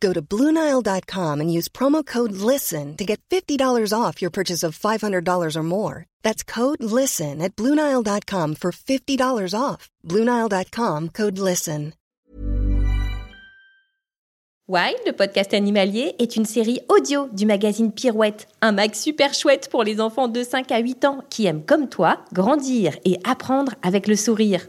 Go to BlueNile.com and use promo code LISTEN to get $50 off your purchase of $500 or more. That's code LISTEN at BlueNile.com for $50 off. BlueNile.com code LISTEN. Wild, le podcast animalier, est une série audio du magazine Pirouette, un mag super chouette pour les enfants de 5 à 8 ans qui aiment comme toi grandir et apprendre avec le sourire.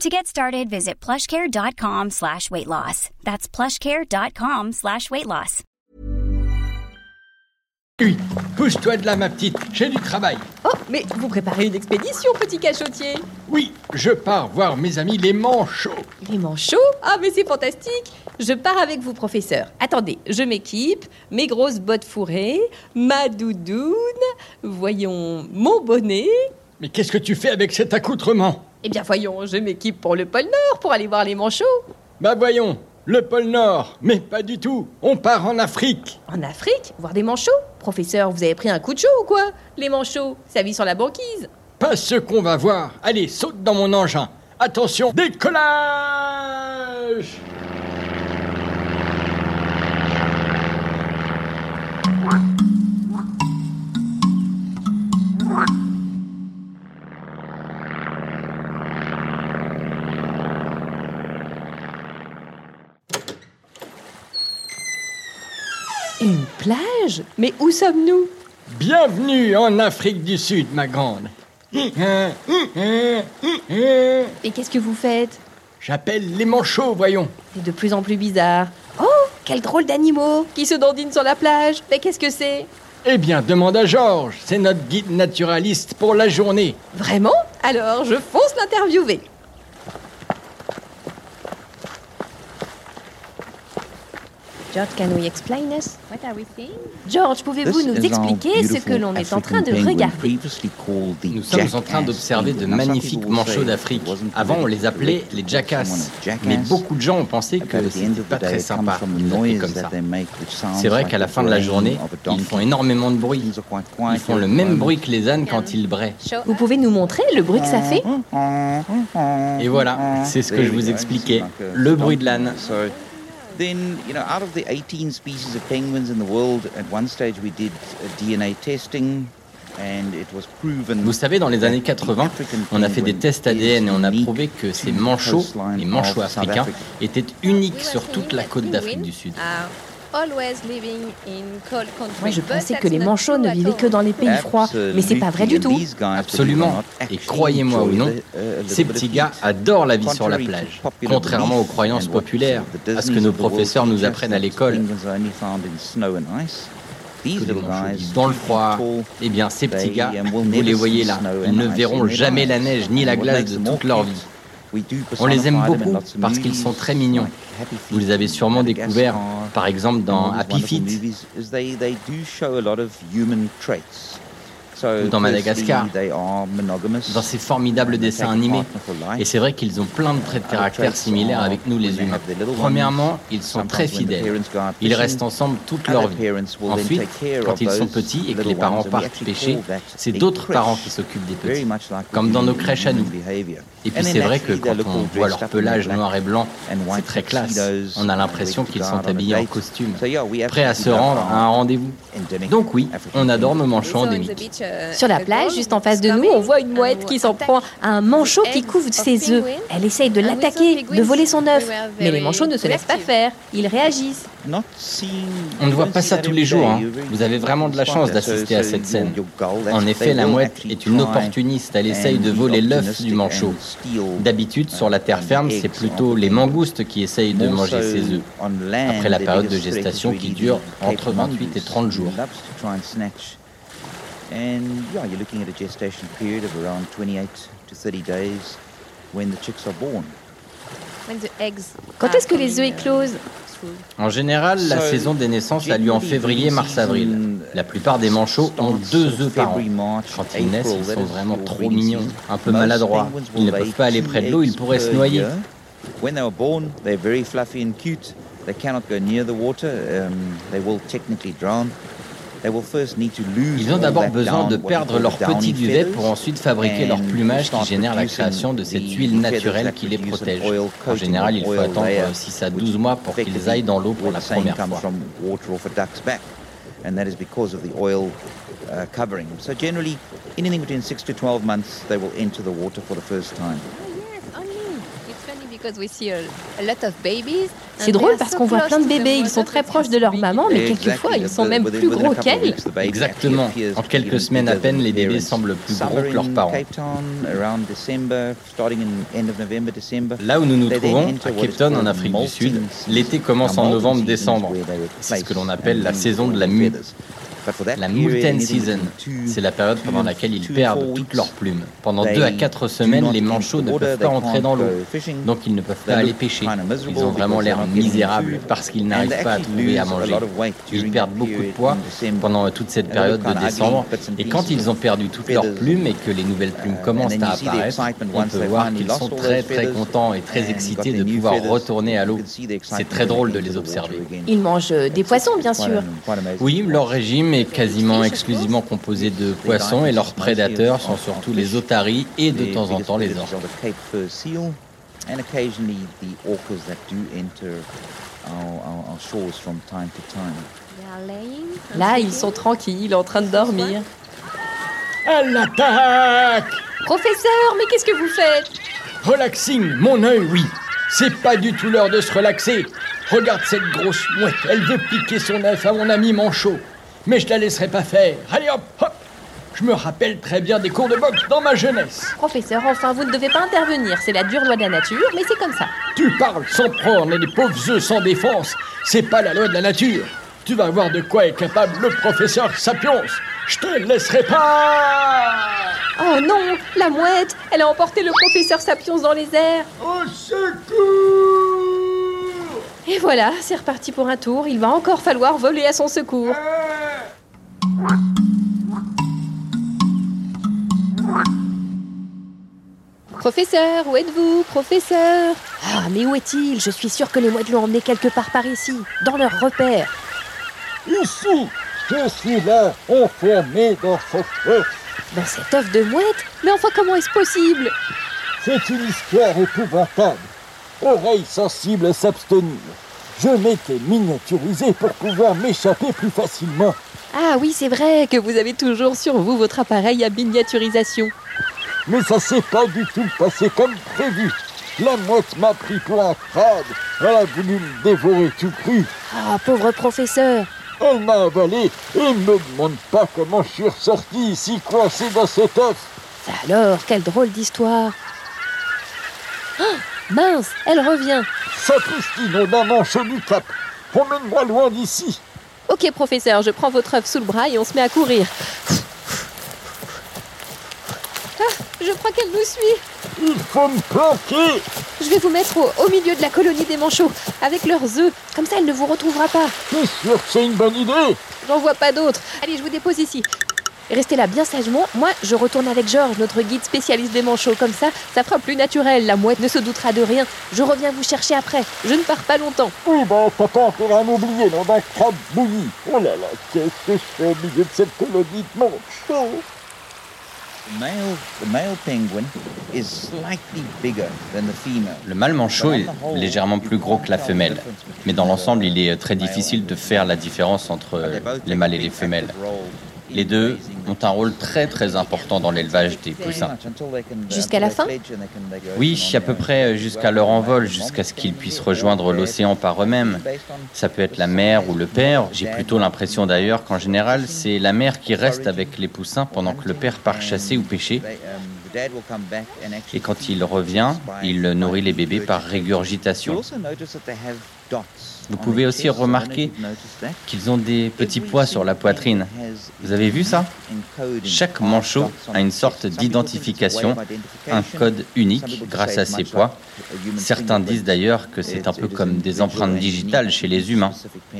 To get started, visit plushcare.com slash weight loss. That's plushcare.com slash weight loss. oui. Pousse-toi de là, ma petite. J'ai du travail. Oh, mais vous préparez une expédition, petit cachotier Oui, je pars voir mes amis les manchots. Les manchots? Ah, mais c'est fantastique Je pars avec vous, professeur. Attendez, je m'équipe, mes grosses bottes fourrées, ma doudoune, voyons, mon bonnet. Mais qu'est-ce que tu fais avec cet accoutrement? Eh bien, voyons, je m'équipe pour le pôle Nord, pour aller voir les manchots. Bah voyons, le pôle Nord. Mais pas du tout. On part en Afrique. En Afrique? Voir des manchots? Professeur, vous avez pris un coup de chaud ou quoi? Les manchots, ça vit sur la banquise. Pas ce qu'on va voir. Allez, saute dans mon engin. Attention, décollage plage Mais où sommes-nous? Bienvenue en Afrique du Sud, ma grande. Et qu'est-ce que vous faites? J'appelle les manchots, voyons. C'est de plus en plus bizarre. Oh, quel drôle d'animaux qui se dandinent sur la plage. Mais qu'est-ce que c'est? Eh bien, demande à Georges. C'est notre guide naturaliste pour la journée. Vraiment? Alors, je fonce l'interviewer. George, can we explain us? What are we seeing? George, pouvez-vous nous expliquer ce que l'on est en train de regarder? Nous sommes en train d'observer de magnifiques manchots d'Afrique. Avant, on les appelait les jackasses. Mais beaucoup de gens ont pensé que c'était pas très sympa de les appeler comme ça. C'est vrai qu'à la fin de la journée, ils font énormément de bruit. Ils font le même bruit que les ânes quand ils braient. Vous pouvez nous montrer le bruit que ça fait? Et voilà, c'est ce que je vous expliquais, le bruit de l'âne. Then, you know, out of the 18 species of penguins in the world, at one stage we did uh, DNA testing. And it was proven Vous savez, dans les années that the 80, African on a fait des tests ADN et on a prouvé que ces manchots, les manchots africains, Africa. étaient uniques sur toute la côte d'Afrique du Sud. Moi, je pensais que les manchots ne vivaient que dans les pays froids, mais c'est pas vrai du tout. Absolument. Et croyez-moi ou non, ces petits gars adorent la vie sur la plage, contrairement aux croyances populaires, à ce que nos professeurs nous apprennent à l'école. Dans le froid, eh bien ces petits gars, vous les voyez là, ils ne verront jamais la neige ni la glace de toute leur vie. On les aime beaucoup parce qu'ils sont très mignons. Vous les avez sûrement découverts, par exemple dans Happy Feet. Ou dans Madagascar, dans ces formidables dessins animés. Et c'est vrai qu'ils ont plein de traits de caractère similaires avec nous les humains. Premièrement, ils sont très fidèles. Ils restent ensemble toute leur vie. Ensuite, quand ils sont petits et que les parents partent pêcher, c'est d'autres parents qui s'occupent des petits, comme dans nos crèches à nous. Et puis c'est vrai que quand on voit leur pelage noir et blanc, c'est très classe. On a l'impression qu'ils sont habillés en costume, prêts à se rendre à un rendez-vous. Donc oui, on adore nos manchots endémiques. Sur la plage, juste en face de nous, on voit une mouette qui s'en prend à un manchot qui couvre ses œufs. Elle essaye de l'attaquer, de voler son œuf. Mais les manchots ne se laissent pas faire. Ils réagissent. On ne voit pas ça tous les jours. Hein. Vous avez vraiment de la chance d'assister à cette scène. En effet, la mouette est une opportuniste. Elle essaye de voler l'œuf du manchot. D'habitude, sur la terre ferme, c'est plutôt les mangoustes qui essayent de manger ses œufs, après la période de gestation qui dure entre 28 et 30 jours. And yeah, you're looking at a gestation period of around 28 to 30 days when the chicks are born. Quand est-ce que les œufs éclosent En général, la saison des naissances a lieu en février, mars-avril. La plupart des manchots ont deux œufs par an. Quand ils naissent, ils sont vraiment trop mignons, un peu maladroits. Ils ne peuvent pas aller près de l'eau, ils pourraient se noyer. When they were born, they're very fluffy and cute. They cannot go near the water. Um, they will technically drown. Ils ont d'abord besoin de perdre leur petit duvet pour ensuite fabriquer leur plumage qui génère la création de cette huile naturelle qui les protège. En général, il faut attendre 6 à 12 mois pour qu'ils aillent dans l'eau pour la première fois. and that is because of the oil uh, covering. So generally, anything between 6 to 12 months, they will enter the water for the first time. C'est drôle parce qu'on voit plein de bébés, ils sont très proches de leur maman, mais quelquefois ils sont même plus gros qu'elles. Exactement. En quelques semaines à peine, les bébés semblent plus gros que leurs parents. Là où nous nous trouvons, à Cape Town en Afrique du Sud, l'été commence en novembre-décembre. C'est ce que l'on appelle la saison de la mue. La Moulten Season, c'est la période pendant laquelle ils perdent toutes leurs plumes. Pendant deux à quatre semaines, les manchots ne peuvent pas entrer dans l'eau, donc ils ne peuvent pas aller pêcher. Ils ont vraiment l'air misérables parce qu'ils n'arrivent pas à trouver à manger. Ils perdent beaucoup de poids pendant toute cette période de décembre, et quand ils ont perdu toutes leurs plumes et que les nouvelles plumes commencent à apparaître, on peut voir qu'ils sont très très contents et très excités de pouvoir retourner à l'eau. C'est très drôle de les observer. Ils mangent des poissons, bien sûr. Oui, leur régime est quasiment exclusivement composé de poissons et leurs prédateurs sont surtout les otaries et de temps en temps les orques. Là, ils sont tranquilles, en train de dormir. À l'attaque Professeur, mais qu'est-ce que vous faites? Relaxing, mon œil, oui. C'est pas du tout l'heure de se relaxer. Regarde cette grosse mouette, elle veut piquer son œuf à mon ami Manchot mais je la laisserai pas faire. Allez hop, hop Je me rappelle très bien des cours de boxe dans ma jeunesse. Professeur, enfin, vous ne devez pas intervenir. C'est la dure loi de la nature, mais c'est comme ça. Tu parles sans prendre les pauvres œufs sans défense. C'est pas la loi de la nature. Tu vas voir de quoi est capable le professeur Sapiens. Je te laisserai pas Oh non La mouette Elle a emporté le professeur Sapiens dans les airs Au secours Et voilà, c'est reparti pour un tour. Il va encore falloir voler à son secours. Professeur, où êtes-vous, professeur Ah, mais où est-il Je suis sûr que les mouettes l'ont emmené quelque part par ici, dans leur repère. Ici Je suis là, enfermé dans cette œuf. Dans cet œuf de mouette Mais enfin, comment est-ce possible C'est une histoire épouvantable. Oreilles sensibles s'abstenir. Je m'étais miniaturisé pour pouvoir m'échapper plus facilement. Ah oui, c'est vrai que vous avez toujours sur vous votre appareil à miniaturisation. Mais ça s'est pas du tout passé comme prévu. La mouette m'a pris pour un crade. Elle a voulu me dévorer tout cru. Ah, pauvre professeur. Elle m'a avalé et ne me demande pas comment je suis ressorti ici coincé dans cet œuf. Alors, quelle drôle d'histoire. Ah, mince, elle revient. Sapristi, maman, je lui cap. Promène-moi loin d'ici. Ok, professeur, je prends votre œuf sous le bras et on se met à courir. Ah, je crois qu'elle nous suit. Il faut me planquer. Je vais vous mettre au, milieu de la colonie des manchots, avec leurs œufs. Comme ça, elle ne vous retrouvera pas. T'es sûr que c'est une bonne idée J'en vois pas d'autre. Allez, je vous dépose ici. Restez là bien sagement. Moi, je retourne avec Georges, notre guide spécialiste des manchots. Comme ça, ça fera plus naturel. La mouette ne se doutera de rien. Je reviens vous chercher après. Je ne pars pas longtemps. Oui, bah, t'as pas intérêt à m'oublier dans un crabe bouilli. Oh là là, qu'est-ce que je fais au milieu de cette colonie de manchots? Le mâle manchot est légèrement plus gros que la femelle, mais dans l'ensemble, il est très difficile de faire la différence entre les mâles et les femelles. Les deux ont un rôle très très important dans l'élevage des poussins. Jusqu'à la fin Oui, à peu près jusqu'à leur envol, jusqu'à ce qu'ils puissent rejoindre l'océan par eux-mêmes. Ça peut être la mère ou le père. J'ai plutôt l'impression d'ailleurs qu'en général, c'est la mère qui reste avec les poussins pendant que le père part chasser ou pêcher. Et quand il revient, il nourrit les bébés par régurgitation. Vous pouvez aussi remarquer qu'ils ont des petits pois sur la poitrine. Vous avez vu ça? Chaque manchot a une sorte d'identification, un code unique grâce à ses pois. Certains disent d'ailleurs que c'est un peu comme des empreintes digitales chez les humains.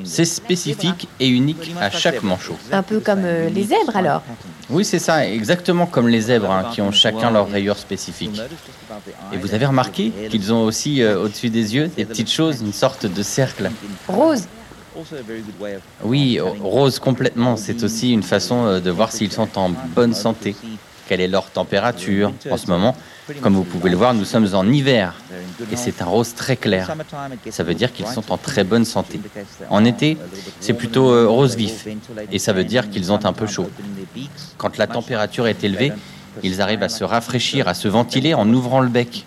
C'est spécifique et unique à chaque manchot. Un peu comme euh, les zèbres alors Oui, c'est ça, exactement comme les zèbres hein, qui ont chacun leur rayure spécifique. Et vous avez remarqué qu'ils ont aussi euh, au-dessus des yeux des petites choses, une sorte de cercle. Rose. Oui, rose complètement. C'est aussi une façon euh, de voir s'ils sont en bonne santé. Quelle est leur température en ce moment? Comme vous pouvez le voir, nous sommes en hiver et c'est un rose très clair. Ça veut dire qu'ils sont en très bonne santé. En été, c'est plutôt euh, rose vif et ça veut dire qu'ils ont un peu chaud. Quand la température est élevée, ils arrivent à se rafraîchir, à se ventiler en ouvrant le bec.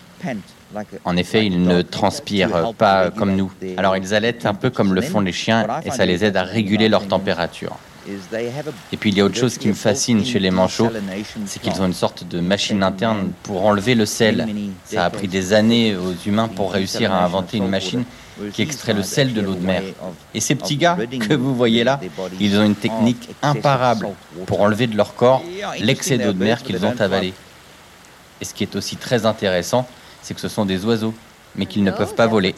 En effet, ils ne transpirent pas comme nous. Alors ils allaitent un peu comme le font les chiens et ça les aide à réguler leur température. Et puis il y a autre chose qui me fascine chez les manchots, c'est qu'ils ont une sorte de machine interne pour enlever le sel. Ça a pris des années aux humains pour réussir à inventer une machine qui extrait le sel de l'eau de mer. Et ces petits gars que vous voyez là, ils ont une technique imparable pour enlever de leur corps l'excès d'eau de mer qu'ils ont avalé. Et ce qui est aussi très intéressant, c'est que ce sont des oiseaux, mais qu'ils ne peuvent pas voler.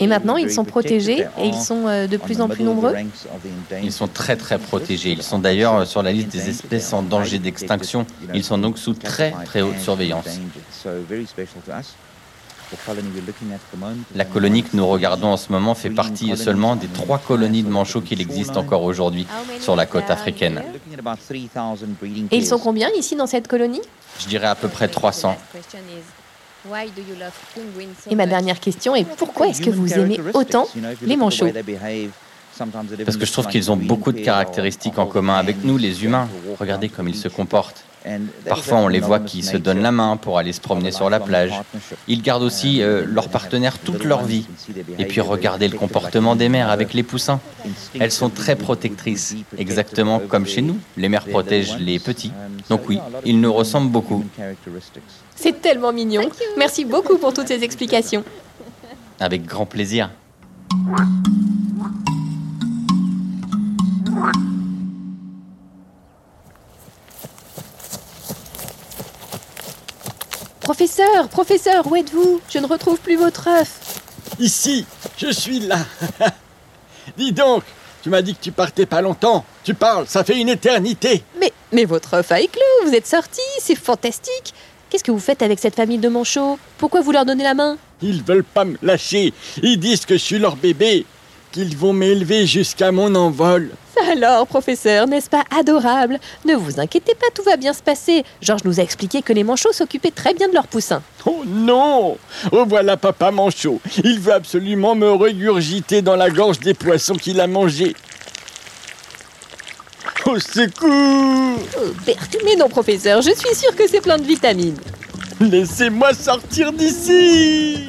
Et maintenant, ils sont protégés et ils sont euh, de plus en plus nombreux Ils sont très très protégés. Ils sont d'ailleurs euh, sur la liste des espèces en danger d'extinction. Ils sont donc sous très très haute surveillance. La colonie que nous regardons en ce moment fait partie seulement des trois colonies de manchots qu'il existe encore aujourd'hui sur la côte africaine. Et ils sont combien ici dans cette colonie? Je dirais à peu près 300. Et ma dernière question est pourquoi est-ce que vous aimez autant les manchots? Parce que je trouve qu'ils ont beaucoup de caractéristiques en commun avec nous, les humains. Regardez comme ils se comportent. Parfois, on les voit qui se donnent la main pour aller se promener sur la plage. Ils gardent aussi euh, leur partenaire toute leur vie. Et puis, regardez le comportement des mères avec les poussins. Elles sont très protectrices, exactement comme chez nous. Les mères protègent les petits. Donc oui, ils nous ressemblent beaucoup. C'est tellement mignon. Merci beaucoup pour toutes ces explications. Avec grand plaisir. Professeur, professeur, où êtes-vous? Je ne retrouve plus votre œuf. Ici, je suis là. Dis donc, tu m'as dit que tu partais pas longtemps. Tu parles, ça fait une éternité. Mais, mais votre œuf a éclos, vous êtes sorti, c'est fantastique. Qu'est-ce que vous faites avec cette famille de manchots? Pourquoi vous leur donnez la main? Ils veulent pas me lâcher. Ils disent que je suis leur bébé, qu'ils vont m'élever jusqu'à mon envol. Alors, professeur, n'est-ce pas adorable? Ne vous inquiétez pas, tout va bien se passer. Georges nous a expliqué que les manchots s'occupaient très bien de leurs poussins. Oh non Oh voilà papa manchot. Il veut absolument me régurgiter dans la gorge des poissons qu'il a mangés. Au secours oh, Mais non, professeur, je suis sûre que c'est plein de vitamines. Laissez-moi sortir d'ici